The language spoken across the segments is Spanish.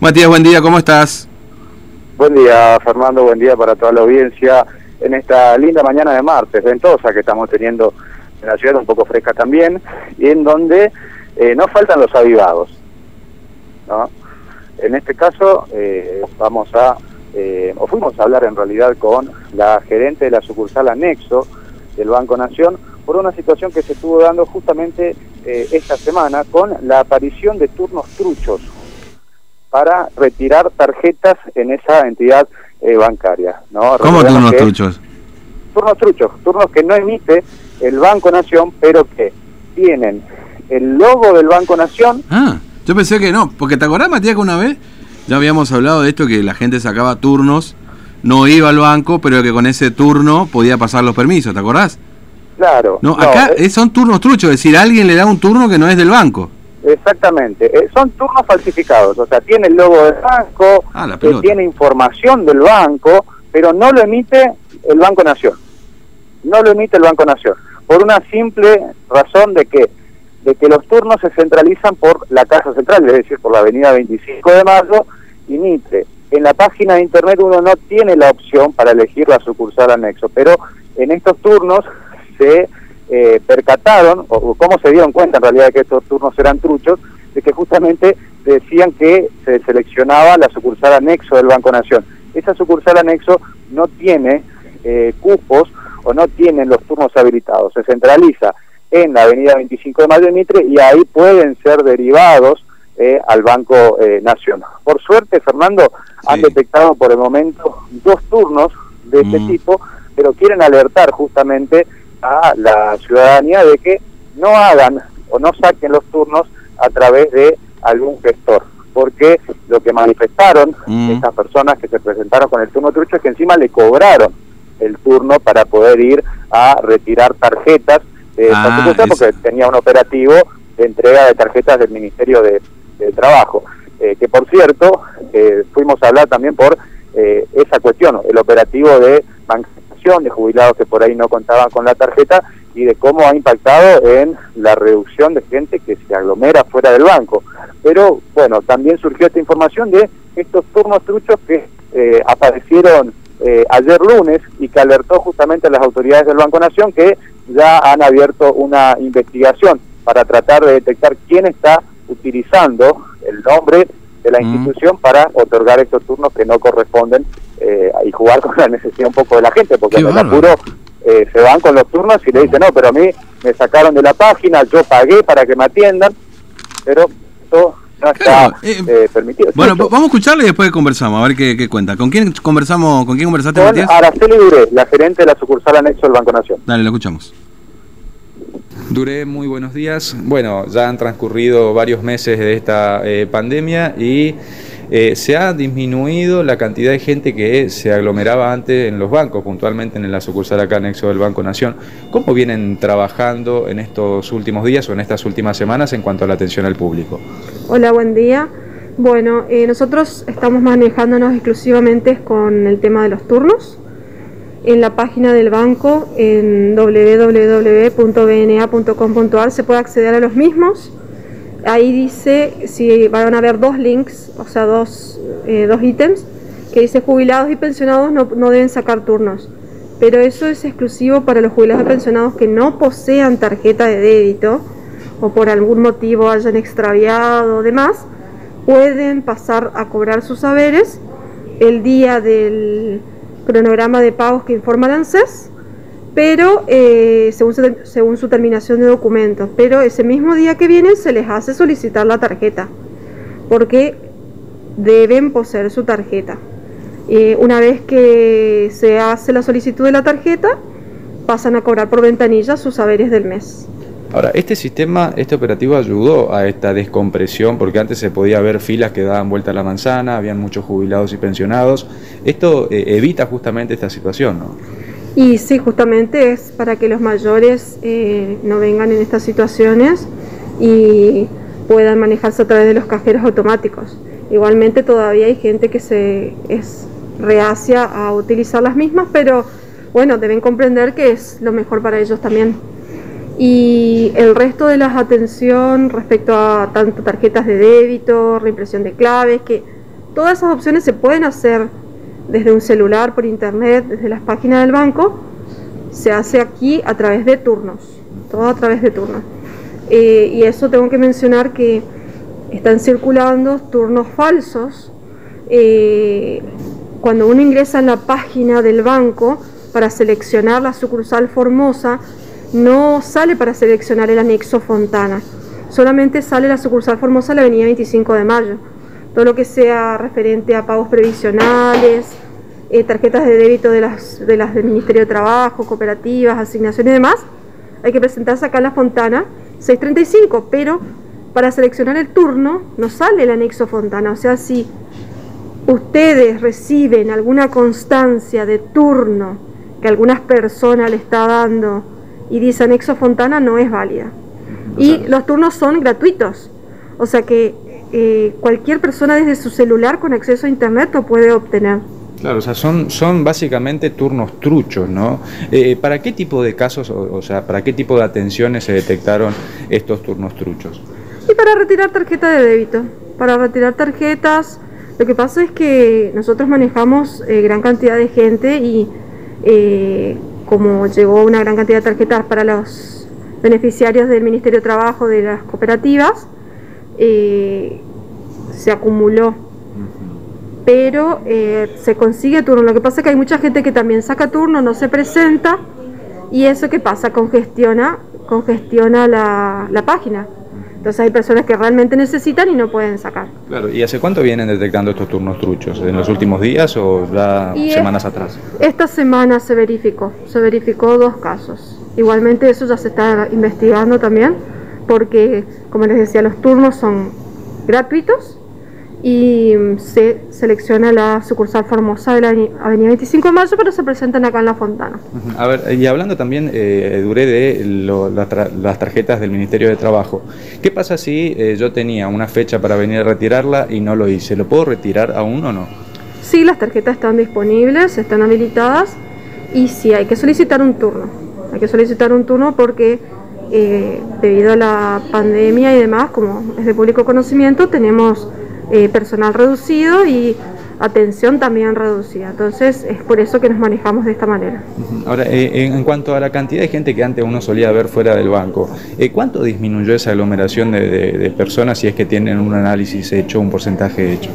Matías, buen día, ¿cómo estás? Buen día, Fernando, buen día para toda la audiencia. En esta linda mañana de martes, ventosa que estamos teniendo en la ciudad, un poco fresca también, y en donde eh, no faltan los avivados. ¿no? En este caso, eh, vamos a, eh, o fuimos a hablar en realidad con la gerente de la sucursal anexo del Banco Nación por una situación que se estuvo dando justamente esta semana con la aparición de turnos truchos para retirar tarjetas en esa entidad eh, bancaria. ¿no? ¿Cómo turnos truchos? Turnos truchos, turnos que no emite el Banco Nación, pero que tienen el logo del Banco Nación. Ah, yo pensé que no, porque te acordás, Matías, que una vez ya habíamos hablado de esto, que la gente sacaba turnos, no iba al banco, pero que con ese turno podía pasar los permisos, ¿te acordás? Claro. No, acá eh, son turnos truchos, es decir, alguien le da un turno que no es del banco. Exactamente, eh, son turnos falsificados, o sea, tiene el logo del banco, ah, tiene información del banco, pero no lo emite el Banco Nación. No lo emite el Banco Nación, por una simple razón de que de que los turnos se centralizan por la Casa Central, es decir, por la Avenida 25 de Mayo y Mitre. En la página de internet uno no tiene la opción para elegir la sucursal anexo, pero en estos turnos se eh, percataron, o, cómo se dieron cuenta en realidad de que estos turnos eran truchos, de que justamente decían que se seleccionaba la sucursal anexo del Banco Nación. Esa sucursal anexo no tiene eh, cupos o no tienen los turnos habilitados, se centraliza en la avenida 25 de Mayo de Mitre y ahí pueden ser derivados eh, al Banco eh, Nación. Por suerte, Fernando, han detectado por el momento dos turnos de este mm. tipo, pero quieren alertar justamente a la ciudadanía de que no hagan o no saquen los turnos a través de algún gestor, porque lo que manifestaron mm. estas personas que se presentaron con el turno trucho es que encima le cobraron el turno para poder ir a retirar tarjetas de ah, porque tenía un operativo de entrega de tarjetas del Ministerio de, Trabajo, eh, que por cierto, eh, fuimos a hablar también por eh, esa cuestión, el operativo de de jubilados que por ahí no contaban con la tarjeta y de cómo ha impactado en la reducción de gente que se aglomera fuera del banco. Pero bueno, también surgió esta información de estos turnos truchos que eh, aparecieron eh, ayer lunes y que alertó justamente a las autoridades del Banco Nación que ya han abierto una investigación para tratar de detectar quién está utilizando el nombre de la mm. institución para otorgar estos turnos que no corresponden eh, y jugar con la necesidad un poco de la gente, porque en el apuro eh, se van con los turnos y le dicen, no, pero a mí me sacaron de la página, yo pagué para que me atiendan, pero esto no está eh, permitido. Bueno, vamos a escucharle y después conversamos, a ver qué, cuenta. ¿Con quién conversamos? ¿Con quién conversaste, con Araceli Duré, la gerente de la sucursal anexo del Banco Nación. Dale, lo escuchamos. Duré, muy buenos días. Bueno, ya han transcurrido varios meses de esta pandemia y eh, se ha disminuido la cantidad de gente que se aglomeraba antes en los bancos, puntualmente en la sucursal acá anexo del Banco Nación. ¿Cómo vienen trabajando en estos últimos días o en estas últimas semanas en cuanto a la atención al público? Hola, buen día. Bueno, eh, nosotros estamos manejándonos exclusivamente con el tema de los turnos. En la página del banco, en www.bna.com.ar, se puede acceder a los mismos ahí dice si van a haber dos links, o sea, dos, eh, dos ítems, que dice jubilados y pensionados no, no, deben sacar turnos. Pero eso es exclusivo para los jubilados y pensionados que no posean tarjeta de débito o por algún motivo hayan extraviado o demás, pueden pasar a cobrar sus saberes el día del cronograma de pagos que informa el ANSES pero eh, según, su, terminación de documentos. Pero ese mismo día que vienen se les hace solicitar la tarjeta, porque deben poseer su tarjeta. Eh, una vez que se hace la solicitud de la tarjeta, pasan a cobrar por ventanilla sus saberes del mes. Ahora, este sistema, este operativo ayudó a esta descompresión, porque antes se podía ver filas que daban vuelta a la manzana, habían muchos jubilados y pensionados. Esto eh, evita justamente esta situación, ¿no? Y sí, justamente es para que los mayores eh, no vengan en estas situaciones y puedan manejarse a través de los cajeros automáticos. Igualmente todavía hay gente que se es reacia a utilizar las mismas, pero bueno, deben comprender que es lo mejor para ellos también. Y el resto de las atención respecto a tanto tarjetas de débito, reimpresión de claves, que todas esas opciones se pueden hacer desde un celular, por internet, desde las páginas del banco. Se hace aquí a través de turnos, todo a través de turnos. Eh, y eso tengo que mencionar que están circulando turnos falsos. Eh, cuando uno ingresa en la página del banco para seleccionar la sucursal Formosa, no sale para seleccionar el anexo Fontana, solamente sale la sucursal Formosa la avenida 25 de Mayo. Todo lo que sea referente a pagos previsionales, eh, tarjetas de débito de las, de las del Ministerio de Trabajo, cooperativas, asignaciones y demás, hay que presentarse acá en la Fontana 635, pero para seleccionar el turno no sale el anexo Fontana, o sea, si ustedes reciben alguna constancia de turno que algunas personas le está dando y dice anexo Fontana, no es válida. Y los turnos son gratuitos, o sea que eh, cualquier persona desde su celular con acceso a internet lo puede obtener. Claro, o sea, son, son básicamente turnos truchos, ¿no? Eh, ¿Para qué tipo de casos, o, sea, para qué tipo de atenciones se detectaron estos turnos truchos? Y para retirar tarjeta de débito, para retirar tarjetas, lo que pasa es que nosotros manejamos eh, gran cantidad de gente y eh, como llegó una gran cantidad de tarjetas para los beneficiarios del Ministerio de Trabajo de las cooperativas, se acumuló pero eh, se consigue turno. Lo que pasa es que hay mucha gente que también saca turno, no se presenta y eso que pasa, congestiona, congestiona la, la página. Entonces hay personas que realmente necesitan y no pueden sacar. Claro, ¿y hace cuánto vienen detectando estos turnos truchos? ¿En los últimos días o ya semanas atrás? Esta semana se verificó, se verificó dos casos. Igualmente eso ya se está investigando también, porque como les decía, los turnos son gratuitos y se selecciona la sucursal Formosa de la Avenida 25 de Mayo, pero se presentan acá en La Fontana. A ver, y hablando también, eh, Duré, de las tarjetas del Ministerio de Trabajo, ¿qué pasa si eh, yo tenía una fecha para venir a retirarla y no lo hice? ¿Lo puedo retirar aún o no? Sí, las tarjetas están disponibles, están habilitadas y sí, hay que solicitar un turno. Hay que solicitar un turno porque eh, debido a la pandemia y demás, como es de público conocimiento, tenemos eh, personal reducido y atención también reducida. Entonces es por eso que nos manejamos de esta manera. Ahora, eh, en cuanto a la cantidad de gente que antes uno solía ver fuera del banco, eh, ¿cuánto disminuyó esa aglomeración de, personas si es que tienen un análisis hecho, un porcentaje hecho?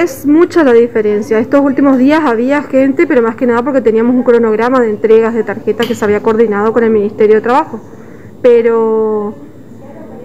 Es mucha la diferencia. Estos últimos días había gente, pero más que nada porque teníamos un cronograma de entregas de tarjetas que se había coordinado con el Ministerio de Trabajo. Pero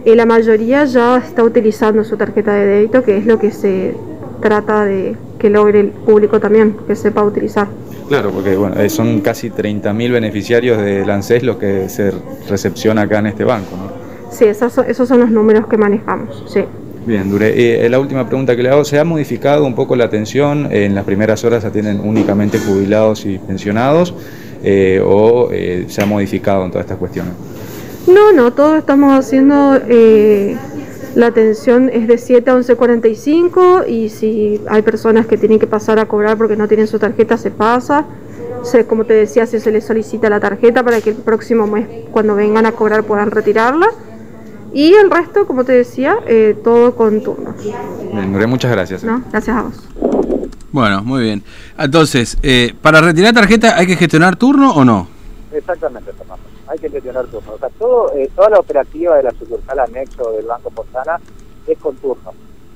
la mayoría ya está utilizando su tarjeta de débito, que es lo que se trata de que logre el público también, que sepa utilizar. Claro, porque bueno, eh, son casi 30.000 beneficiarios de ANSES los que se recepciona acá en este banco, ¿no? Sí, esos son, esos son los números que manejamos, sí. Bien, Dure. Eh, la última pregunta que le hago, ¿se ha modificado un poco la atención? En las primeras horas atienden únicamente jubilados y pensionados eh, o se ha modificado en todas estas cuestiones? No, no, todos estamos haciendo, eh, la atención es de 7 a 11.45 y si hay personas que tienen que pasar a cobrar porque no tienen su tarjeta, se pasa. Se, como te decía, se les solicita la tarjeta para que el próximo mes, cuando vengan a cobrar, puedan retirarla. Y el resto, como te decía, eh, todo con turnos. Bien, muchas gracias. No, gracias a vos. Bueno, muy bien. Entonces, eh, ¿para retirar tarjeta hay que gestionar turno o no? Exactamente, Fernando hay que gestionar turnos. O sea, todo, eh, toda la operativa de la sucursal anexo del Banco Postana es con turno.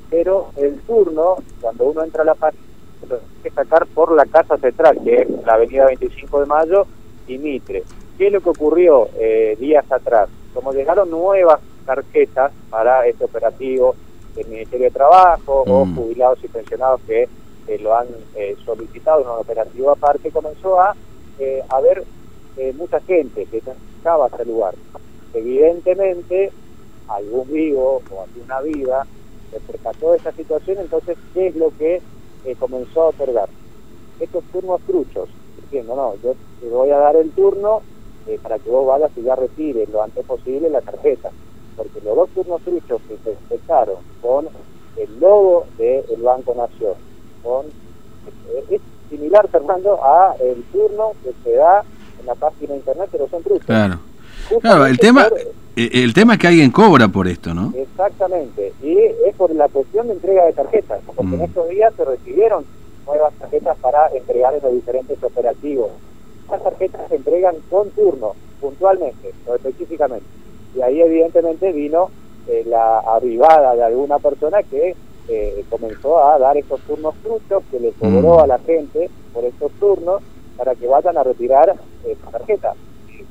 Pero el turno, cuando uno entra a la página, lo tiene que sacar por la casa central, que es la avenida 25 de Mayo y Mitre. ¿Qué es lo que ocurrió eh, días atrás? Como llegaron nuevas tarjetas para este operativo del Ministerio de Trabajo o mm. jubilados y pensionados que eh, lo han solicitado en un operativo aparte, comenzó a haber eh, mucha gente que estaba hasta el lugar. Evidentemente, algún vivo o alguna vida se percató de esta situación, entonces, ¿qué es lo que eh, comenzó a otorgar? Estos turnos truchos, diciendo, no, yo te voy a dar el turno eh, para que vos vayas y ya retires lo antes posible la tarjeta, porque los dos turnos truchos que se detectaron con el logo del Banco Nación, con, es similar, Fernando, a el turno que se da en la página de internet, pero son trucos. Claro. Claro, el tema, Eh, el tema es que alguien cobra por esto, ¿no? Exactamente, y es por la cuestión de entrega de tarjetas, porque en mm. estos días se recibieron nuevas tarjetas para entregar en los diferentes operativos. Las tarjetas se entregan con turno, puntualmente o específicamente. Y ahí evidentemente vino eh, la arribada de alguna persona que eh, comenzó a dar estos turnos truchos que le cobró mm. a la gente por estos turnos para que vayan a retirar eh, tarjeta.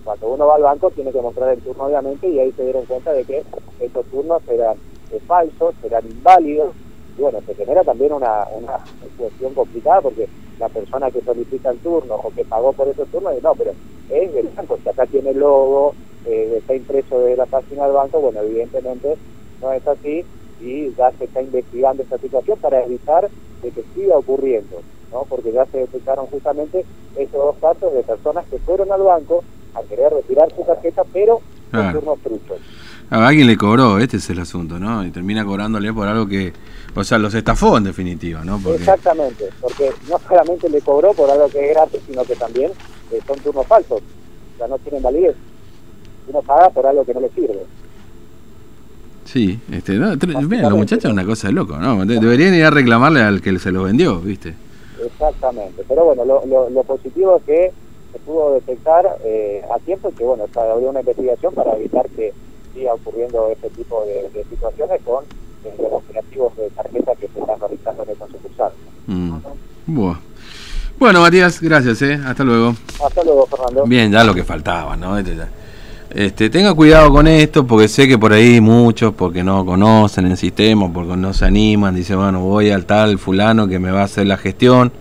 Cuando uno va al banco tiene que mostrar el turno obviamente y ahí se dieron cuenta de que estos turnos eran eh, falsos, eran inválidos y bueno, se genera también una, una cuestión complicada porque la persona que solicita el turno o que pagó por esos turnos dice, no, pero es del banco, si acá tiene el logo, eh, está impreso de la página del banco, bueno, evidentemente no es así y ya se está investigando esta situación para evitar de que siga ocurriendo, ¿no? porque ya se detectaron justamente esos dos casos de personas que fueron al banco a querer retirar su tarjeta, pero con turnos truchos. A alguien le cobró, este es el asunto, ¿no? Y termina cobrándole por algo que, o sea, los estafó en definitiva, ¿no? Exactamente, porque no solamente le cobró por algo que es gratis, sino que también eh, son turnos falsos, o sea, no tienen validez. Uno paga por algo que no le sirve. Sí, este, no, mira, los muchachos una cosa de loco, ¿no? Deberían ir a reclamarle al que se lo vendió, ¿viste? Exactamente, pero bueno, lo, lo, lo positivo es que se pudo detectar eh, a tiempo y que, bueno, se abrió una investigación para evitar que siga ocurriendo este tipo de, situaciones con eh, los operativos de tarjeta que se están realizando en esta sucursal. Mm. Bueno, Matías, gracias, ¿eh? Hasta luego. Hasta luego, Fernando. Bien, ya lo que faltaba, ¿no? Este, este, tenga cuidado con esto porque sé que por ahí muchos, porque no conocen el sistema, porque no se animan, dicen, bueno, voy al tal fulano que me va a hacer la gestión